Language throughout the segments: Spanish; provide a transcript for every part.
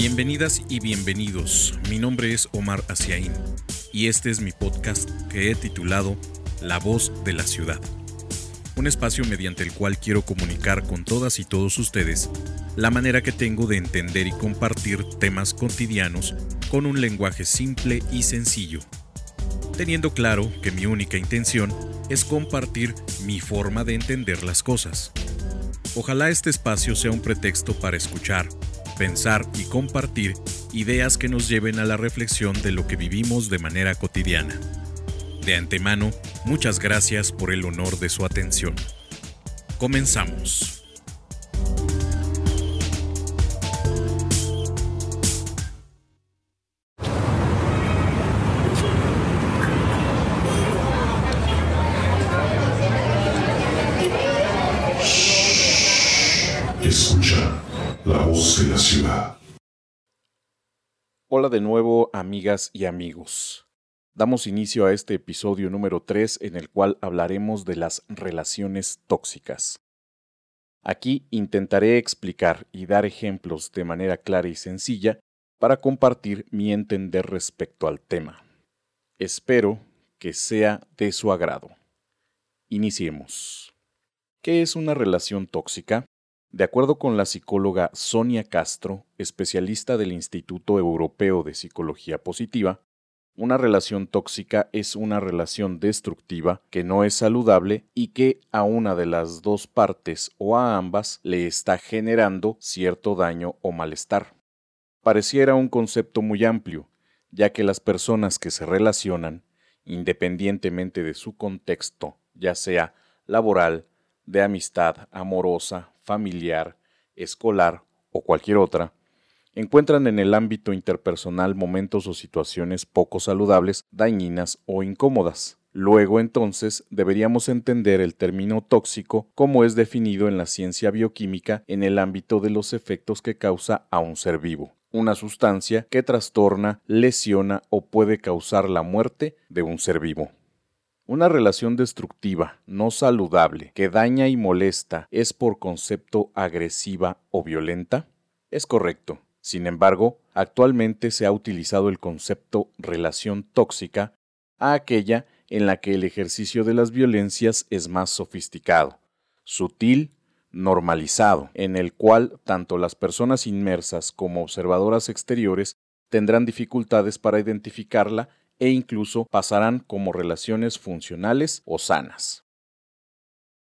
Bienvenidas y bienvenidos. Mi nombre es Omar Asiaín y este es mi podcast que he titulado La voz de la ciudad. Un espacio mediante el cual quiero comunicar con todas y todos ustedes la manera que tengo de entender y compartir temas cotidianos con un lenguaje simple y sencillo, teniendo claro que mi única intención es compartir mi forma de entender las cosas. Ojalá este espacio sea un pretexto para escuchar, pensar y compartir ideas que nos lleven a la reflexión de lo que vivimos de manera cotidiana. De antemano, muchas gracias por el honor de su atención. Comenzamos. Hola de nuevo, amigas y amigos. Damos inicio a este episodio número 3 en el cual hablaremos de las relaciones tóxicas. Aquí intentaré explicar y dar ejemplos de manera clara y sencilla para compartir mi entender respecto al tema. Espero que sea de su agrado. Iniciemos. ¿Qué es una relación tóxica? De acuerdo con la psicóloga Sonia Castro, especialista del Instituto Europeo de Psicología Positiva, una relación tóxica es una relación destructiva que no es saludable y que a una de las dos partes o a ambas le está generando cierto daño o malestar. Pareciera un concepto muy amplio, ya que las personas que se relacionan, independientemente de su contexto, ya sea laboral, de amistad, amorosa, familiar, escolar o cualquier otra, encuentran en el ámbito interpersonal momentos o situaciones poco saludables, dañinas o incómodas. Luego entonces deberíamos entender el término tóxico como es definido en la ciencia bioquímica en el ámbito de los efectos que causa a un ser vivo, una sustancia que trastorna, lesiona o puede causar la muerte de un ser vivo. Una relación destructiva, no saludable, que daña y molesta, ¿es por concepto agresiva o violenta? Es correcto. Sin embargo, actualmente se ha utilizado el concepto relación tóxica a aquella en la que el ejercicio de las violencias es más sofisticado, sutil, normalizado, en el cual tanto las personas inmersas como observadoras exteriores tendrán dificultades para identificarla e incluso pasarán como relaciones funcionales o sanas.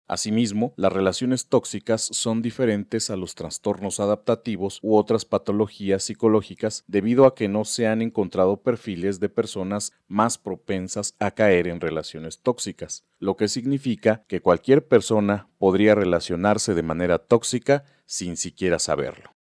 Asimismo, las relaciones tóxicas son diferentes a los trastornos adaptativos u otras patologías psicológicas debido a que no se han encontrado perfiles de personas más propensas a caer en relaciones tóxicas, lo que significa que cualquier persona podría relacionarse de manera tóxica sin siquiera saberlo.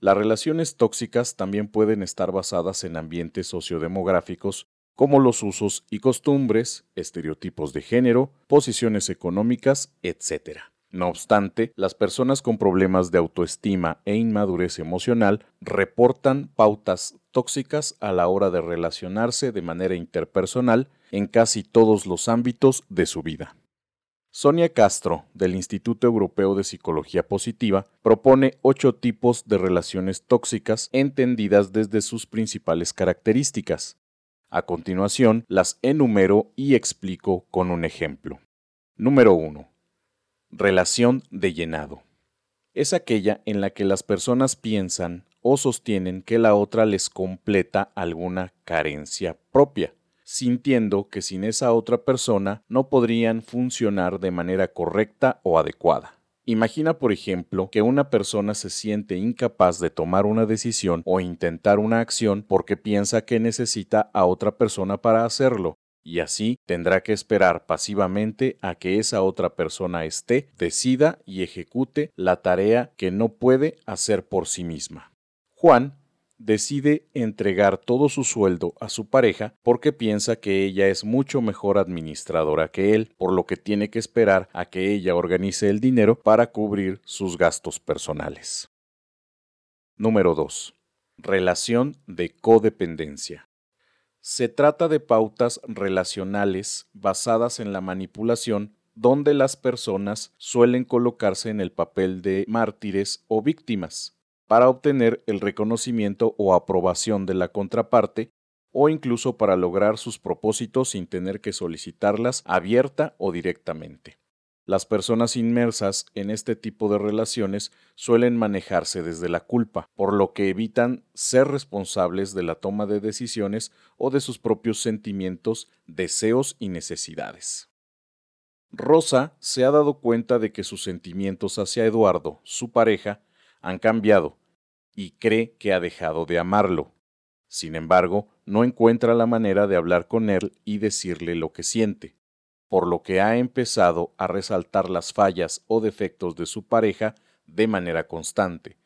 Las relaciones tóxicas también pueden estar basadas en ambientes sociodemográficos como los usos y costumbres, estereotipos de género, posiciones económicas, etc. No obstante, las personas con problemas de autoestima e inmadurez emocional reportan pautas tóxicas a la hora de relacionarse de manera interpersonal en casi todos los ámbitos de su vida. Sonia Castro, del Instituto Europeo de Psicología Positiva, propone ocho tipos de relaciones tóxicas entendidas desde sus principales características, a continuación, las enumero y explico con un ejemplo. Número 1. Relación de llenado. Es aquella en la que las personas piensan o sostienen que la otra les completa alguna carencia propia, sintiendo que sin esa otra persona no podrían funcionar de manera correcta o adecuada. Imagina, por ejemplo, que una persona se siente incapaz de tomar una decisión o intentar una acción porque piensa que necesita a otra persona para hacerlo, y así tendrá que esperar pasivamente a que esa otra persona esté, decida y ejecute la tarea que no puede hacer por sí misma. Juan decide entregar todo su sueldo a su pareja porque piensa que ella es mucho mejor administradora que él, por lo que tiene que esperar a que ella organice el dinero para cubrir sus gastos personales. Número 2. Relación de codependencia. Se trata de pautas relacionales basadas en la manipulación donde las personas suelen colocarse en el papel de mártires o víctimas para obtener el reconocimiento o aprobación de la contraparte o incluso para lograr sus propósitos sin tener que solicitarlas abierta o directamente. Las personas inmersas en este tipo de relaciones suelen manejarse desde la culpa, por lo que evitan ser responsables de la toma de decisiones o de sus propios sentimientos, deseos y necesidades. Rosa se ha dado cuenta de que sus sentimientos hacia Eduardo, su pareja, han cambiado y cree que ha dejado de amarlo. Sin embargo, no encuentra la manera de hablar con él y decirle lo que siente por lo que ha empezado a resaltar las fallas o defectos de su pareja de manera constante,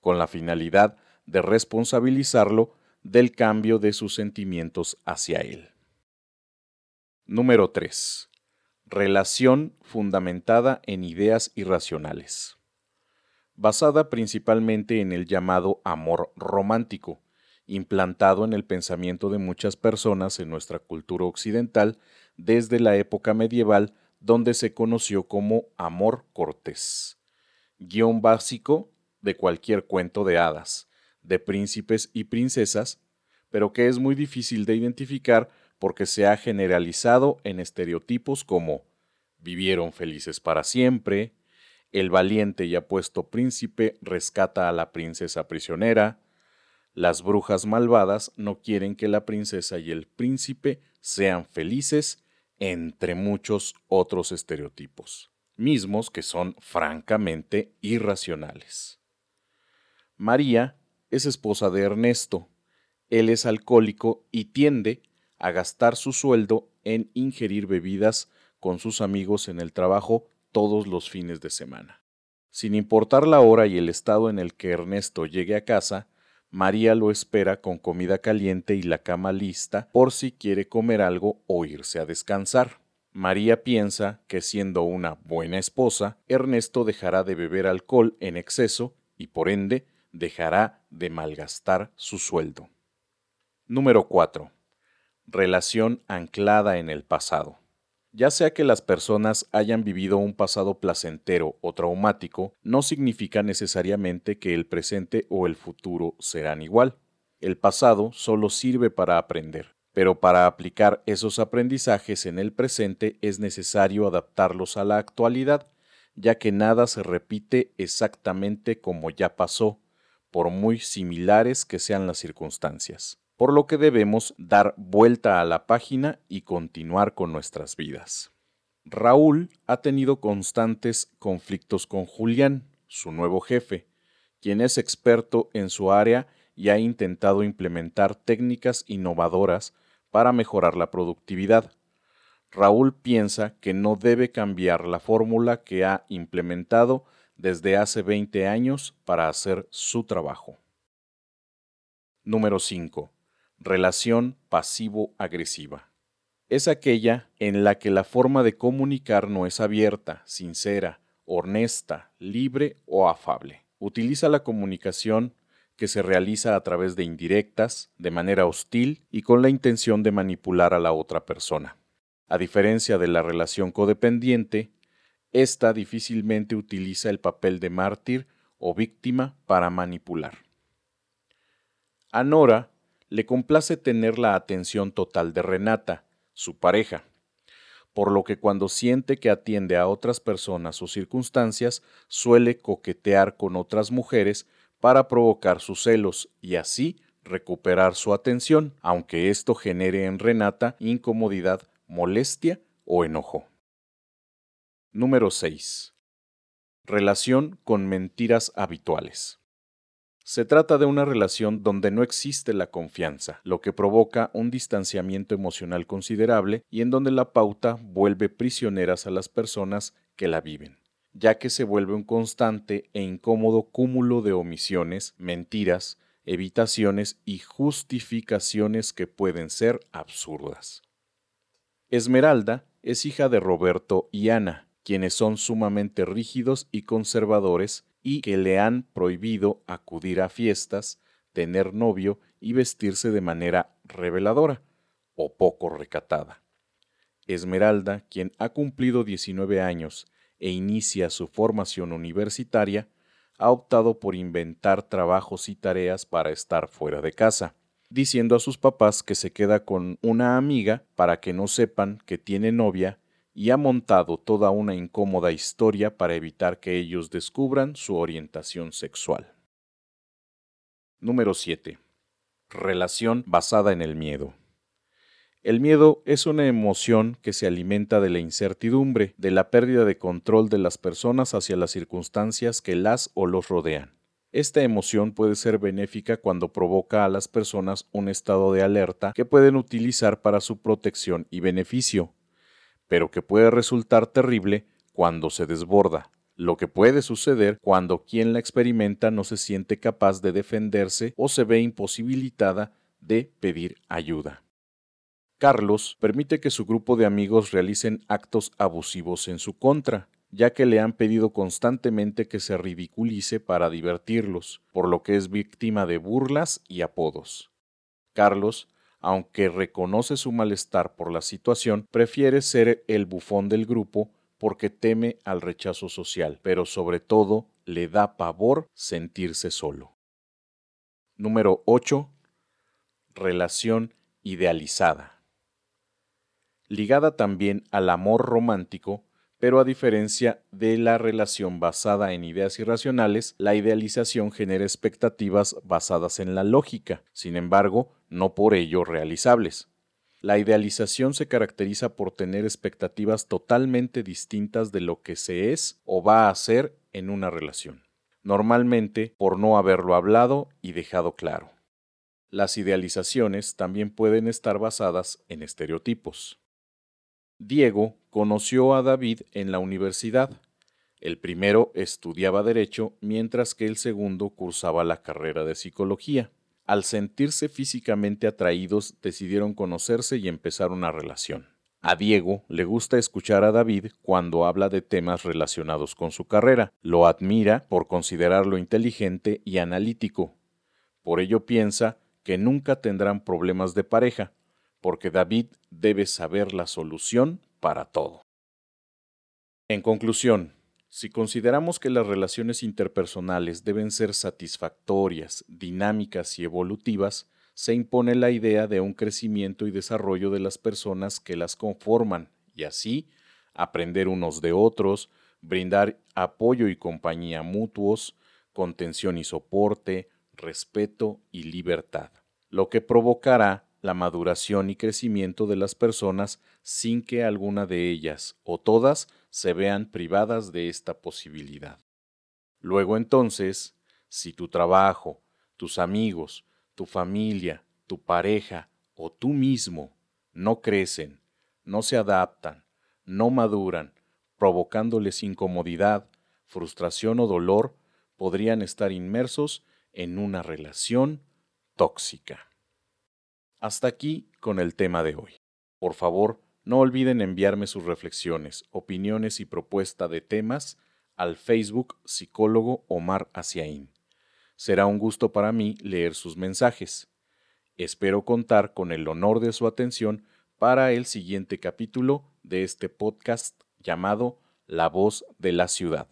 con la finalidad de responsabilizarlo del cambio de sus sentimientos hacia él. Número 3. Relación fundamentada en ideas irracionales. Basada principalmente en el llamado amor romántico, implantado en el pensamiento de muchas personas en nuestra cultura occidental desde la época medieval donde se conoció como amor cortés, guion básico de cualquier cuento de hadas, de príncipes y princesas, pero que es muy difícil de identificar porque se ha generalizado en estereotipos como vivieron felices para siempre, el valiente y apuesto príncipe rescata a la princesa prisionera, las brujas malvadas no quieren que la princesa y el príncipe sean felices entre muchos otros estereotipos, mismos que son francamente irracionales. María es esposa de Ernesto, él es alcohólico y tiende a gastar su sueldo en ingerir bebidas con sus amigos en el trabajo todos los fines de semana. Sin importar la hora y el estado en el que Ernesto llegue a casa, María lo espera con comida caliente y la cama lista por si quiere comer algo o irse a descansar. María piensa que siendo una buena esposa, Ernesto dejará de beber alcohol en exceso y por ende dejará de malgastar su sueldo. Número 4. Relación anclada en el pasado. Ya sea que las personas hayan vivido un pasado placentero o traumático, no significa necesariamente que el presente o el futuro serán igual. El pasado solo sirve para aprender, pero para aplicar esos aprendizajes en el presente es necesario adaptarlos a la actualidad, ya que nada se repite exactamente como ya pasó, por muy similares que sean las circunstancias por lo que debemos dar vuelta a la página y continuar con nuestras vidas. Raúl ha tenido constantes conflictos con Julián, su nuevo jefe, quien es experto en su área y ha intentado implementar técnicas innovadoras para mejorar la productividad. Raúl piensa que no debe cambiar la fórmula que ha implementado desde hace 20 años para hacer su trabajo. Número 5 relación pasivo-agresiva. Es aquella en la que la forma de comunicar no es abierta, sincera, honesta, libre o afable. Utiliza la comunicación que se realiza a través de indirectas, de manera hostil y con la intención de manipular a la otra persona. A diferencia de la relación codependiente, esta difícilmente utiliza el papel de mártir o víctima para manipular. A Nora le complace tener la atención total de Renata, su pareja, por lo que cuando siente que atiende a otras personas o circunstancias, suele coquetear con otras mujeres para provocar sus celos y así recuperar su atención, aunque esto genere en Renata incomodidad, molestia o enojo. Número 6. Relación con mentiras habituales. Se trata de una relación donde no existe la confianza, lo que provoca un distanciamiento emocional considerable y en donde la pauta vuelve prisioneras a las personas que la viven, ya que se vuelve un constante e incómodo cúmulo de omisiones, mentiras, evitaciones y justificaciones que pueden ser absurdas. Esmeralda es hija de Roberto y Ana, quienes son sumamente rígidos y conservadores y que le han prohibido acudir a fiestas, tener novio y vestirse de manera reveladora o poco recatada. Esmeralda, quien ha cumplido 19 años e inicia su formación universitaria, ha optado por inventar trabajos y tareas para estar fuera de casa, diciendo a sus papás que se queda con una amiga para que no sepan que tiene novia y ha montado toda una incómoda historia para evitar que ellos descubran su orientación sexual. Número 7. Relación basada en el miedo. El miedo es una emoción que se alimenta de la incertidumbre, de la pérdida de control de las personas hacia las circunstancias que las o los rodean. Esta emoción puede ser benéfica cuando provoca a las personas un estado de alerta que pueden utilizar para su protección y beneficio, pero que puede resultar terrible cuando se desborda, lo que puede suceder cuando quien la experimenta no se siente capaz de defenderse o se ve imposibilitada de pedir ayuda. Carlos permite que su grupo de amigos realicen actos abusivos en su contra, ya que le han pedido constantemente que se ridiculice para divertirlos, por lo que es víctima de burlas y apodos. Carlos, aunque reconoce su malestar por la situación, prefiere ser el bufón del grupo porque teme al rechazo social, pero sobre todo le da pavor sentirse solo. Número 8. Relación idealizada ligada también al amor romántico, pero a diferencia de la relación basada en ideas irracionales, la idealización genera expectativas basadas en la lógica, sin embargo, no por ello realizables. La idealización se caracteriza por tener expectativas totalmente distintas de lo que se es o va a ser en una relación, normalmente por no haberlo hablado y dejado claro. Las idealizaciones también pueden estar basadas en estereotipos. Diego conoció a David en la universidad. El primero estudiaba derecho mientras que el segundo cursaba la carrera de psicología. Al sentirse físicamente atraídos decidieron conocerse y empezar una relación. A Diego le gusta escuchar a David cuando habla de temas relacionados con su carrera. Lo admira por considerarlo inteligente y analítico. Por ello piensa que nunca tendrán problemas de pareja, porque David debe saber la solución para todo. En conclusión, si consideramos que las relaciones interpersonales deben ser satisfactorias, dinámicas y evolutivas, se impone la idea de un crecimiento y desarrollo de las personas que las conforman y así aprender unos de otros, brindar apoyo y compañía mutuos, contención y soporte, respeto y libertad, lo que provocará la maduración y crecimiento de las personas sin que alguna de ellas o todas se vean privadas de esta posibilidad. Luego entonces, si tu trabajo, tus amigos, tu familia, tu pareja o tú mismo no crecen, no se adaptan, no maduran, provocándoles incomodidad, frustración o dolor, podrían estar inmersos en una relación tóxica. Hasta aquí con el tema de hoy. Por favor, no olviden enviarme sus reflexiones, opiniones y propuesta de temas al Facebook psicólogo Omar Asiaín. Será un gusto para mí leer sus mensajes. Espero contar con el honor de su atención para el siguiente capítulo de este podcast llamado La voz de la ciudad.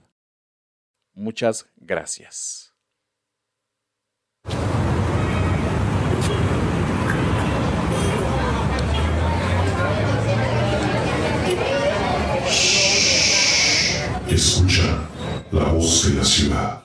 Muchas gracias. Escucha la voz de la ciudad.